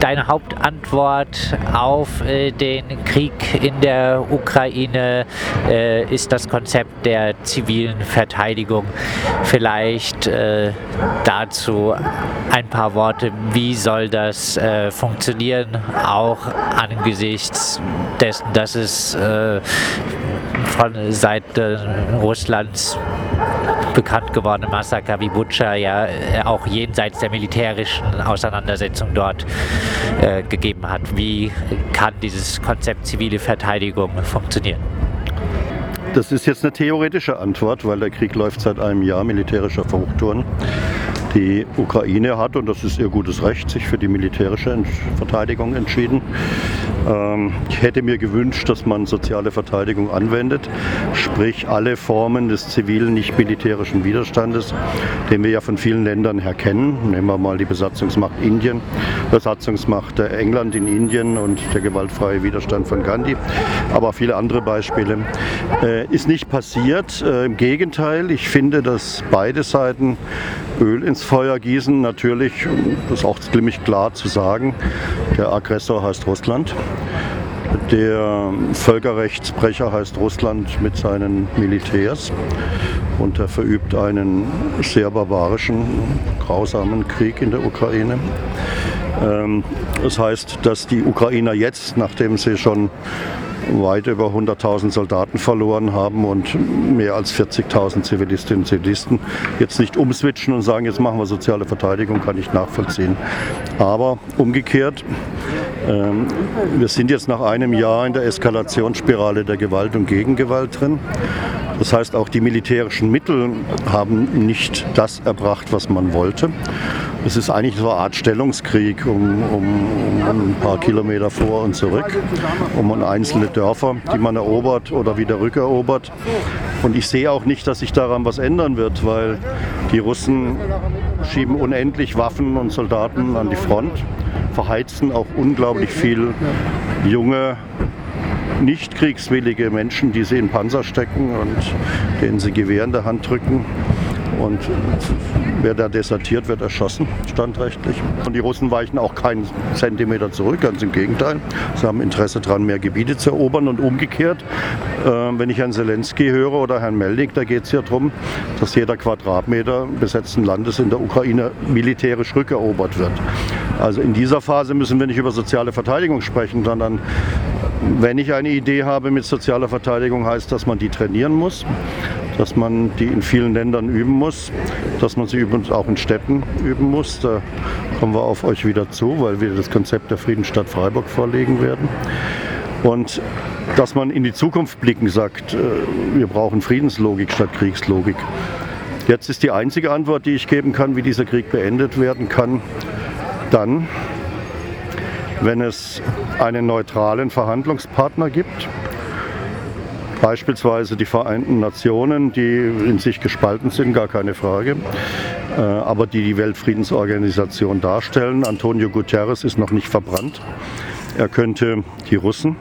deine Hauptantwort auf äh, den Krieg in der Ukraine äh, ist das Konzept der zivilen Verteidigung. Vielleicht äh, dazu ein paar Worte. Wie soll das äh, funktionieren, auch angesichts dessen, dass es äh, von Seite Russlands bekannt gewordene Massaker wie Butscha ja äh, auch jenseits der militärischen Auseinandersetzung dort äh, gegeben hat. Wie kann dieses Konzept zivile Verteidigung funktionieren? Das ist jetzt eine theoretische Antwort, weil der Krieg läuft seit einem Jahr militärischer Verhochtouren. Die Ukraine hat, und das ist ihr gutes Recht, sich für die militärische Verteidigung entschieden. Ähm, ich hätte mir gewünscht, dass man soziale Verteidigung anwendet, sprich alle Formen des zivilen, nicht militärischen Widerstandes, den wir ja von vielen Ländern her kennen. Nehmen wir mal die Besatzungsmacht Indien, Besatzungsmacht England in Indien und der gewaltfreie Widerstand von Gandhi, aber viele andere Beispiele. Äh, ist nicht passiert. Äh, Im Gegenteil, ich finde, dass beide Seiten Öl ins Feuer gießen. Natürlich, das ist auch ziemlich klar zu sagen, der Aggressor heißt Russland. Der Völkerrechtsbrecher heißt Russland mit seinen Militärs und er verübt einen sehr barbarischen, grausamen Krieg in der Ukraine. Ähm, das heißt, dass die Ukrainer jetzt, nachdem sie schon weit über 100.000 Soldaten verloren haben und mehr als 40.000 Zivilistinnen und Zivilisten jetzt nicht umswitchen und sagen, jetzt machen wir soziale Verteidigung, kann ich nachvollziehen. Aber umgekehrt, ähm, wir sind jetzt nach einem Jahr in der Eskalationsspirale der Gewalt und Gegengewalt drin. Das heißt, auch die militärischen Mittel haben nicht das erbracht, was man wollte. Es ist eigentlich so eine Art Stellungskrieg um, um, um, ein paar Kilometer vor und zurück, um einzelne Dörfer, die man erobert oder wieder rückerobert. Und ich sehe auch nicht, dass sich daran was ändern wird, weil die Russen schieben unendlich Waffen und Soldaten an die Front, verheizen auch unglaublich viel junge nicht kriegswillige Menschen, die sie in Panzer stecken und denen sie Gewehr in der Hand drücken. Und wer da desertiert, wird erschossen, standrechtlich. Und die Russen weichen auch keinen Zentimeter zurück, ganz im Gegenteil. Sie haben Interesse daran, mehr Gebiete zu erobern und umgekehrt. Äh, wenn ich Herrn Zelensky höre oder Herrn Melnik, da geht es ja darum, dass jeder Quadratmeter besetzten Landes in der Ukraine militärisch rückerobert wird. Also in dieser Phase müssen wir nicht über soziale Verteidigung sprechen, sondern wenn ich eine Idee habe mit sozialer Verteidigung, heißt, dass man die trainieren muss dass man die in vielen Ländern üben muss, dass man sie übrigens auch in Städten üben muss. Da kommen wir auf euch wieder zu, weil wir das Konzept der Friedensstadt Freiburg vorlegen werden. Und dass man in die Zukunft blicken sagt, äh, wir brauchen Friedenslogik statt Kriegslogik. Jetzt ist die einzige Antwort, die ich geben kann, wie dieser Krieg beendet werden kann, dann, wenn es einen neutralen Verhandlungspartner gibt, Beispielsweise die Vereinten Nationen, die in sich gespalten sind, gar keine Frage, äh, aber die die Weltfriedensorganisation darstellen. Antonio Guterres ist noch nicht verbrannt. Er könnte die Russen,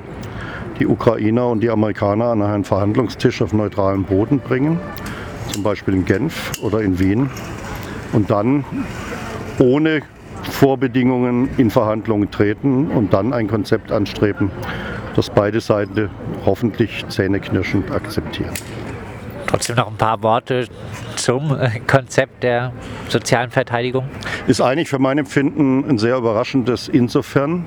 die Ukrainer und die Amerikaner an einen Verhandlungstisch auf neutralem Boden bringen, zum Beispiel in Genf oder in Wien, und dann ohne Vorbedingungen in Verhandlungen treten und dann ein Konzept anstreben, das beide Seiten hoffentlich zähneknirschend akzeptieren. Trotzdem noch ein paar Worte zum äh, Konzept der sozialen Verteidigung. Ist eigentlich für mein Empfinden ein sehr überraschendes insofern,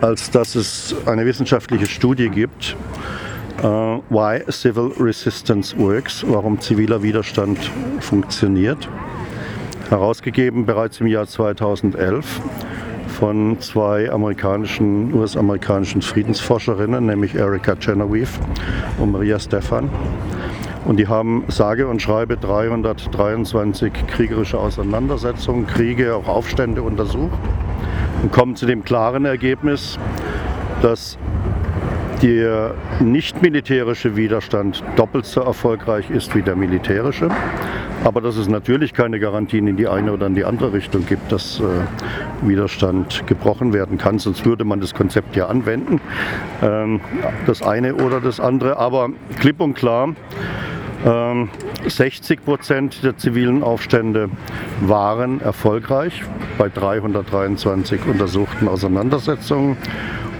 als dass es eine wissenschaftliche Studie gibt, uh, Why Civil Resistance Works, warum ziviler Widerstand funktioniert, herausgegeben bereits im Jahr 2011 von zwei amerikanischen, US-amerikanischen Friedensforscherinnen, nämlich Erika Genevieve und Maria Stefan. Und die haben sage und schreibe 323 kriegerische Auseinandersetzungen, Kriege, auch Aufstände untersucht und kommen zu dem klaren Ergebnis, dass der nicht militärische Widerstand doppelt so erfolgreich ist wie der militärische. Aber dass es natürlich keine Garantien in die eine oder in die andere Richtung gibt, dass äh, Widerstand gebrochen werden kann, sonst würde man das Konzept ja anwenden. Ähm, das eine oder das andere. Aber klipp und klar, Ähm, 60 Prozent der zivilen Aufstände waren erfolgreich bei 323 untersuchten Auseinandersetzungen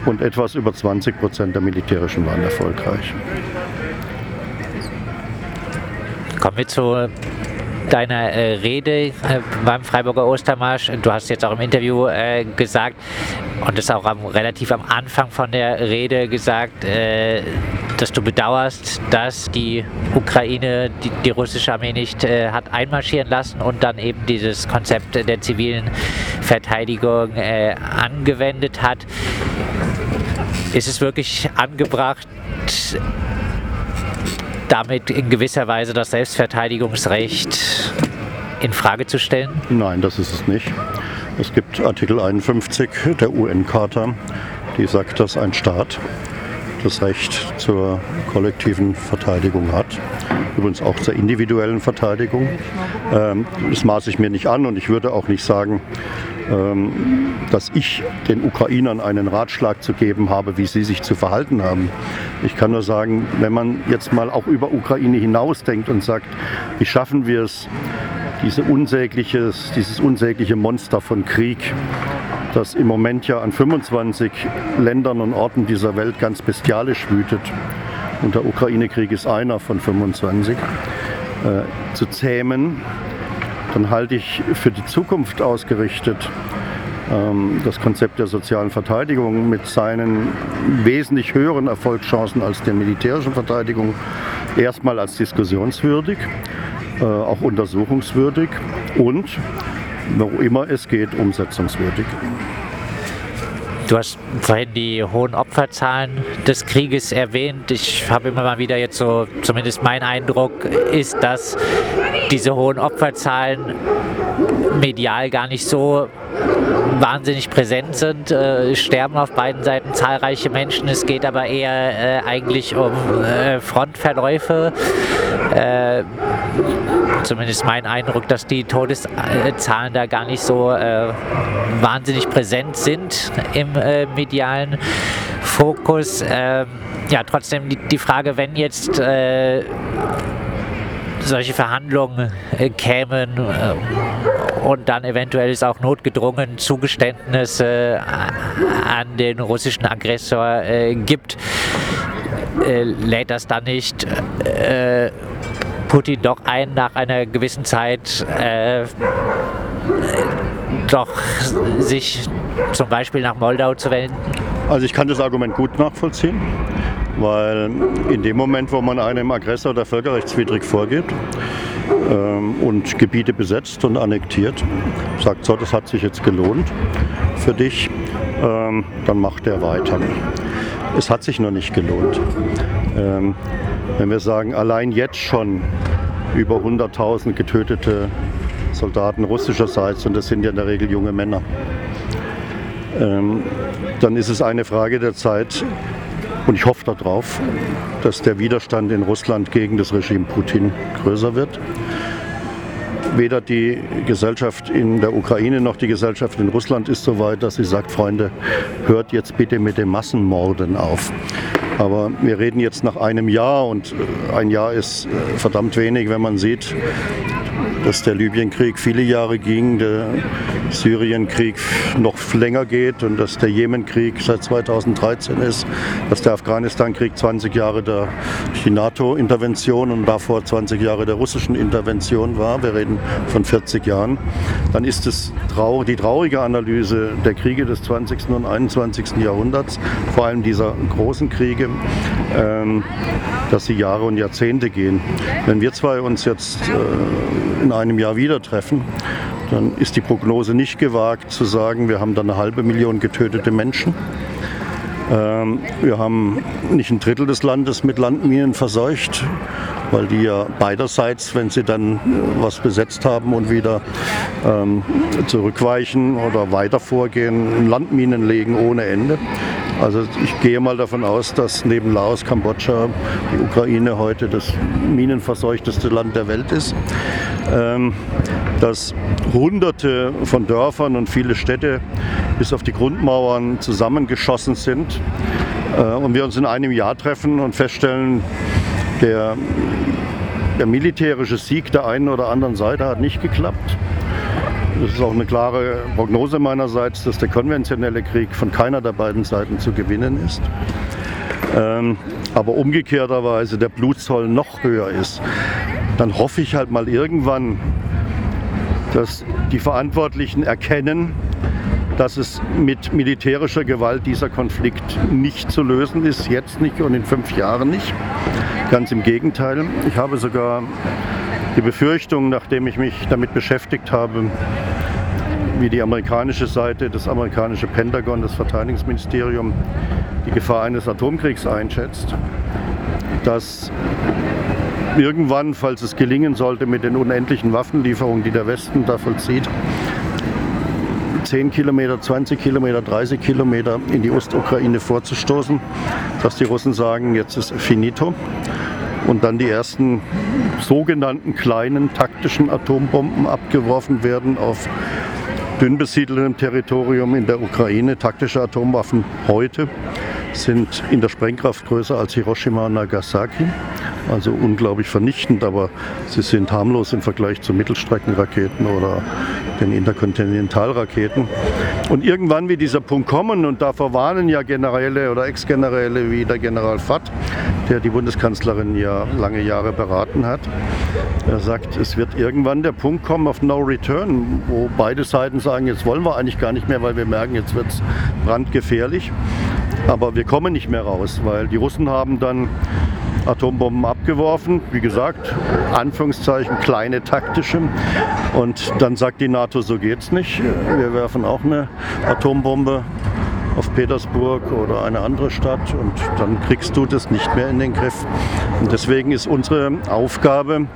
und etwas über 20 Prozent der militärischen waren erfolgreich. Kommen wir zu deiner äh, Rede äh, beim Freiburger Ostermarsch. Du hast jetzt auch im Interview äh, gesagt und das auch am, relativ am Anfang von der Rede gesagt, äh, dass du bedauerst, dass die Ukraine die, die russische Armee nicht äh, hat einmarschieren lassen und dann eben dieses Konzept der zivilen Verteidigung äh, angewendet hat. Ist es wirklich angebracht, damit in gewisser Weise das Selbstverteidigungsrecht in Frage zu stellen? Nein, das ist es nicht. Es gibt Artikel 51 der UN-Charta, die sagt, dass ein Staat das Recht zur kollektiven Verteidigung hat. Übrigens auch zur individuellen Verteidigung. Ähm, das maße ich mir nicht an und ich würde auch nicht sagen, ähm, dass ich den Ukrainern einen Ratschlag zu geben habe, wie sie sich zu verhalten haben. Ich kann nur sagen, wenn man jetzt mal auch über Ukraine hinausdenkt und sagt, wie schaffen wir es, diese unsägliches, dieses unsägliche Monster von Krieg, das im Moment ja an 25 Ländern und Orten dieser Welt ganz bestialisch wütet, und der Ukraine-Krieg ist einer von 25, äh, zu zähmen, dann halte ich für die Zukunft ausgerichtet ähm, das Konzept der sozialen Verteidigung mit seinen wesentlich höheren Erfolgschancen als der militärischen Verteidigung erstmal als diskussionswürdig, äh, auch untersuchungswürdig und, wo immer es geht, umsetzungswürdig. Du hast vorhin die hohen Opferzahlen des Krieges erwähnt. Ich habe immer mal wieder jetzt so, zumindest mein Eindruck ist, dass diese hohen Opferzahlen medial gar nicht so wahnsinnig präsent sind. Äh, sterben auf beiden Seiten zahlreiche Menschen. Es geht aber eher äh, eigentlich um äh, Frontverläufe. Äh, zumindest mein Eindruck, dass die Todeszahlen da gar nicht so äh, wahnsinnig präsent sind im äh, medialen Fokus. Ähm, ja, trotzdem die, die, Frage, wenn jetzt äh, solche Verhandlungen äh, kämen äh, und dann eventuell es auch notgedrungen Zugeständnisse an den russischen Aggressor äh, gibt, lädt das dann nicht Putin doch ein, nach einer gewissen Zeit äh, doch sich zum Beispiel nach Moldau zu wenden? Also ich kann das Argument gut nachvollziehen, weil in dem Moment, wo man einem Aggressor, der völkerrechtswidrig vorgeht ähm, und Gebiete besetzt und annektiert, sagt so, das hat sich jetzt gelohnt für dich, ähm, dann macht er weiter. Es hat sich noch nicht gelohnt. Wenn wir sagen, allein jetzt schon über 100.000 getötete Soldaten russischerseits, und das sind ja in der Regel junge Männer, ähm, dann ist es eine Frage der Zeit, und ich hoffe darauf, dass der Widerstand in Russland gegen das Regime Putin größer wird. Weder die Gesellschaft in der Ukraine noch die Gesellschaft in Russland ist so weit, dass sie sagt, Freunde, hört jetzt bitte mit dem Massenmorden auf. Aber wir reden jetzt nach einem Jahr und äh, ein Jahr ist äh, verdammt wenig, wenn man sieht, dass der Libyenkrieg viele Jahre ging, der Syrienkrieg noch länger geht und dass der Jemenkrieg seit 2013 ist, dass der Afghanistankrieg 20 Jahre der NATO-Intervention und davor 20 Jahre der russischen Intervention war. Wir reden von 40 Jahren. Dann ist es die traurige Analyse der Kriege des 20. und 21. Jahrhunderts, vor allem dieser großen Kriege, ähm, dass sie Jahre und Jahrzehnte gehen. Wenn wir zwei uns jetzt äh, in einem Jahr wieder treffen, dann ist die Prognose nicht gewagt zu sagen, wir haben da eine halbe Million getötete Menschen. Ähm, wir haben nicht ein Drittel des Landes mit Landminen verseucht, weil die ja beiderseits, wenn sie dann was besetzt haben und wieder ähm, zurückweichen oder weiter vorgehen, Landminen legen ohne Ende. Also ich gehe mal davon aus, dass neben Laos, Kambodscha, die Ukraine heute das minenverseuchteste Land der Welt ist. Ähm, dass hunderte von Dörfern und viele Städte bis auf die Grundmauern zusammengeschossen sind äh, und wir uns in einem Jahr treffen und feststellen, der der militärische Sieg der einen oder anderen Seite hat nicht geklappt. Das ist auch eine klare Prognose meinerseits, dass der konventionelle Krieg von keiner der beiden Seiten zu gewinnen ist. Ähm, aber umgekehrterweise der Blutzoll noch höher ist, dann hoffe ich halt mal irgendwann, dass die Verantwortlichen erkennen, dass es mit militärischer Gewalt dieser Konflikt nicht zu lösen ist, jetzt nicht und in fünf Jahren nicht. Ganz im Gegenteil. Ich habe sogar die Befürchtung, nachdem ich mich damit beschäftigt habe, wie die amerikanische Seite, das amerikanische Pentagon, das Verteidigungsministerium die Gefahr eines Atomkriegs einschätzt, dass irgendwann, falls es gelingen sollte mit den unendlichen Waffenlieferungen, die der Westen da vollzieht, 10 Kilometer, 20 Kilometer, 30 Kilometer in die Ostukraine vorzustoßen, dass die Russen sagen, jetzt ist finito und dann die ersten sogenannten kleinen taktischen Atombomben abgeworfen werden auf dünn besiedeltem Territorium in der Ukraine. Taktische Atomwaffen heute sind in der Sprengkraft größer als Hiroshima und Nagasaki also unglaublich vernichtend, aber sie sind harmlos im Vergleich zu Mittelstreckenraketen oder den Interkontinentalraketen. Und irgendwann wird dieser Punkt kommen und davor warnen ja Generäle oder Ex-Generäle wie der General Fatt, der die Bundeskanzlerin ja lange Jahre beraten hat. Er sagt, es wird irgendwann der Punkt kommen auf No Return, wo beide Seiten sagen, jetzt wollen wir eigentlich gar nicht mehr, weil wir merken, jetzt wird es brandgefährlich. Aber wir kommen nicht mehr raus, weil die Russen haben dann Atombomben abgeworfen. Wie gesagt, Anführungszeichen kleine taktische. Und dann sagt die NATO, so geht's nicht. Wir werfen auch eine Atombombe auf Petersburg oder eine andere Stadt und dann kriegst du das nicht mehr in den Griff. Und deswegen ist unsere Aufgabe,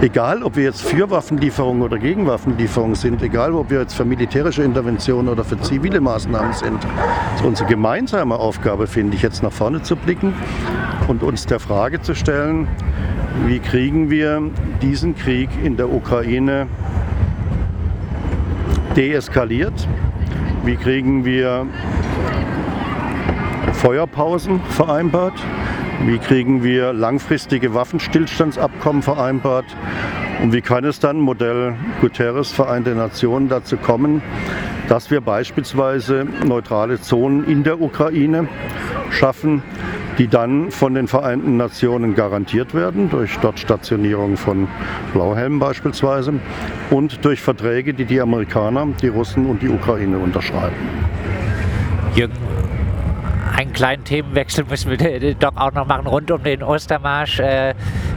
egal ob wir jetzt für Waffenlieferungen oder gegen Waffenlieferungen sind, egal ob wir jetzt für militärische Interventionen oder für zivile Maßnahmen sind, ist unsere gemeinsame Aufgabe, finde ich, jetzt nach vorne zu blicken und uns der Frage zu stellen, wie kriegen wir diesen Krieg in der Ukraine deeskaliert? Wie kriegen wir Feuerpausen vereinbart? Wie kriegen wir langfristige Waffenstillstandsabkommen vereinbart? Und wie kann es dann, Modell Guterres, Vereinte Nationen, dazu kommen, dass wir beispielsweise neutrale Zonen in der Ukraine schaffen, die dann von den Vereinten Nationen garantiert werden, durch dort Stationierung von Blauhelmen beispielsweise und durch Verträge, die die Amerikaner, die Russen und die Ukraine unterschreiben. Jürgen, einen kleinen Themenwechsel müssen wir doch auch noch machen rund um den Ostermarsch. Äh,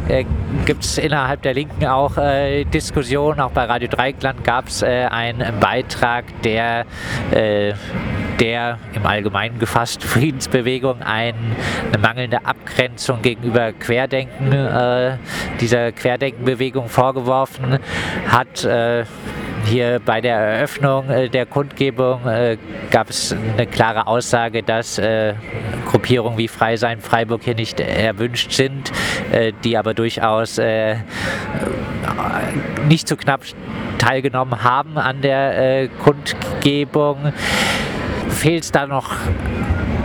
äh, Gibt es innerhalb der Linken auch äh, Diskussionen? Auch bei Radio Dreieckland gab es äh, einen Beitrag, der äh, der im Allgemeinen gefasst Friedensbewegung ein, eine mangelnde Abgrenzung gegenüber Querdenken, äh, dieser Querdenkenbewegung vorgeworfen hat. Äh, hier bei der Eröffnung äh, der Kundgebung äh, gab es eine klare Aussage, dass äh, Gruppierungen wie Frei sein Freiburg hier nicht erwünscht sind, die aber durchaus nicht zu so knapp teilgenommen haben an der Kundgebung. Fehlt es da noch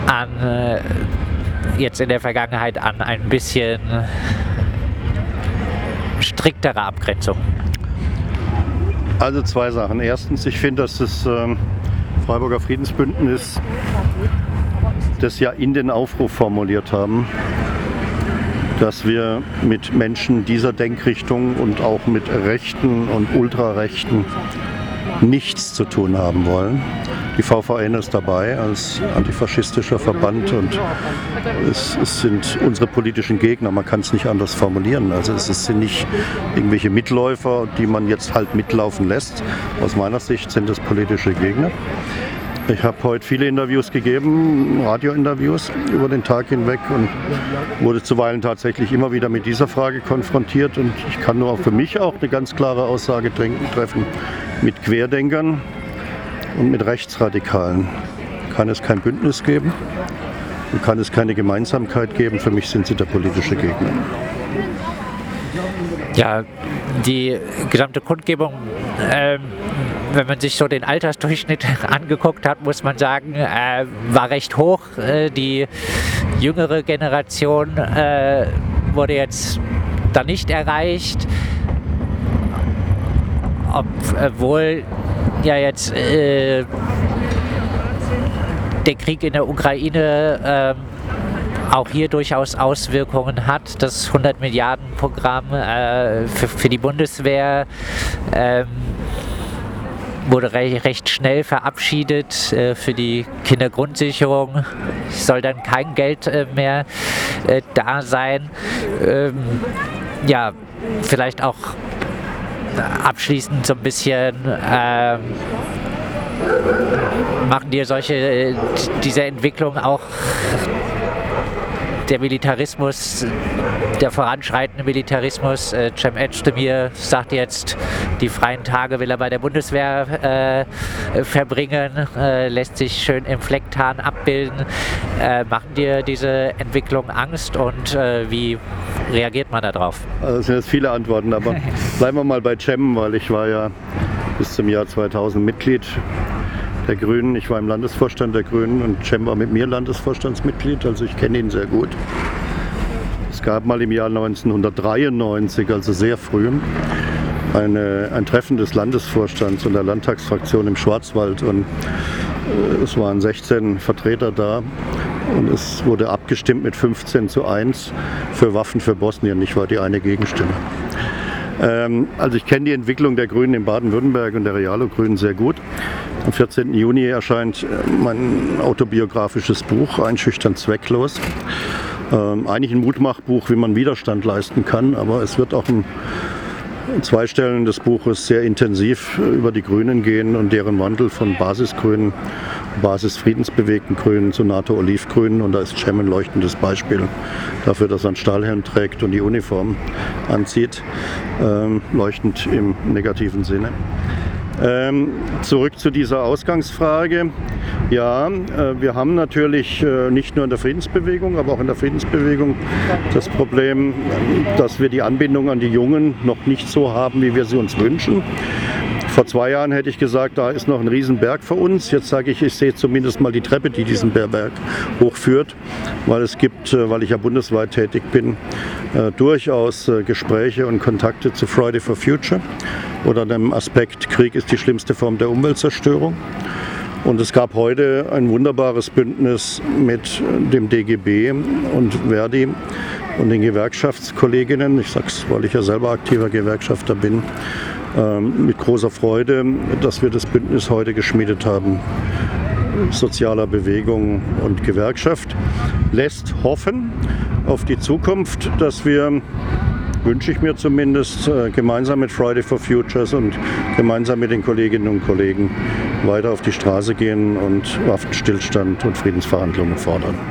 an jetzt in der Vergangenheit an ein bisschen striktere Abgrenzung? Also zwei Sachen. Erstens, ich finde, dass das ähm, Freiburger Friedensbündnis das ja in den Aufruf formuliert haben, dass wir mit Menschen dieser Denkrichtung und auch mit Rechten und Ultrarechten nichts zu tun haben wollen. Die VVN ist dabei als antifaschistischer Verband und es, es sind unsere politischen Gegner. Man kann es nicht anders formulieren. Also es sind nicht irgendwelche Mitläufer, die man jetzt halt mitlaufen lässt. Aus meiner Sicht sind es politische Gegner. Ich habe heute viele Interviews gegeben, Radiointerviews über den Tag hinweg und wurde zuweilen tatsächlich immer wieder mit dieser Frage konfrontiert. Und ich kann nur für mich auch eine ganz klare Aussage treffen. Mit Querdenkern und mit Rechtsradikalen kann es kein Bündnis geben und kann es keine Gemeinsamkeit geben. Für mich sind sie der politische Gegner. Ja, die gesamte Kundgebung, äh, wenn man sich so den Altersdurchschnitt angeguckt hat, muss man sagen, äh, war recht hoch. Äh, die jüngere Generation äh, wurde jetzt da nicht erreicht, obwohl ja jetzt äh, der Krieg in der Ukraine äh, auch hier durchaus Auswirkungen hat. Das 100 Milliarden Programm äh, für, für, die Bundeswehr ähm, wurde re recht schnell verabschiedet äh, für die Kindergrundsicherung. Soll dann kein Geld äh, mehr äh, da sein. Ähm, ja, vielleicht auch abschließend so ein bisschen ähm, machen dir solche äh, diese Entwicklung auch der Militarismus, der voranschreitende Militarismus. Äh, Cem Özdemir sagt jetzt, die freien Tage will er bei der Bundeswehr äh, verbringen, äh, lässt sich schön im Flecktarn abbilden. Äh, machen dir diese Entwicklung Angst und äh, wie reagiert man darauf? Also das sind jetzt viele Antworten, aber bleiben wir mal bei Cem, weil ich war ja bis zum Jahr 2000 Mitglied der Grünen. Ich war im Landesvorstand der Grünen und Cem war mit mir Landesvorstandsmitglied, also ich kenne ihn sehr gut. Es gab mal im Jahr 1993, also sehr früh, eine, ein Treffen des Landesvorstands und der Landtagsfraktion im Schwarzwald und äh, es waren 16 Vertreter da und es wurde abgestimmt mit 15 zu 1 für Waffen für Bosnien. Ich war die eine Gegenstimme. Ähm, also ich kenne die Entwicklung der Grünen in Baden-Württemberg und der Realo-Grünen sehr gut. Am 14. Juni erscheint äh, mein autobiografisches Buch, Einschüchtern zwecklos. Ähm, eigentlich ein Mutmachbuch, wie man Widerstand leisten kann, aber es wird auch ein zwei Stellen des Buches sehr intensiv über die Grünen gehen und deren Wandel von Basisgrünen, Basisfriedensbewegten Grünen zu NATO-Olivgrünen. Und da ist Cem ein leuchtendes Beispiel dafür, dass er einen Stahlhelm trägt und die Uniform anzieht. Ähm, leuchtend im negativen Sinne. Ähm, zurück zu dieser Ausgangsfrage. Ja, äh, wir haben natürlich äh, nicht nur in der Friedensbewegung, aber auch in der Friedensbewegung das Problem, dass wir die Anbindung an die Jungen noch nicht so haben, wie wir sie uns wünschen. Vor zwei Jahren hätte ich gesagt, da ist noch ein Riesenberg vor uns. Jetzt sage ich, ich sehe zumindest mal die Treppe, die diesen Berg hochführt, weil es gibt, äh, weil ich ja bundesweit tätig bin, durchaus Gespräche und Kontakte zu Friday for Future oder dem Aspekt, Krieg ist die schlimmste Form der Umweltzerstörung. Und es gab heute ein wunderbares Bündnis mit dem DGB und Verdi und den Gewerkschaftskolleginnen. Ich sage es, weil ich ja selber aktiver Gewerkschafter bin ähm, mit großer Freude, dass wir das Bündnis heute geschmiedet haben. Sozialer Bewegung und Gewerkschaft lässt hoffen auf die Zukunft, dass wir wünsche ich mir zumindest, äh, gemeinsam mit Friday for Futures und gemeinsam mit den Kolleginnen und Kollegen weiter auf die Straße gehen und Waffenstillstand und Friedensverhandlungen fordern.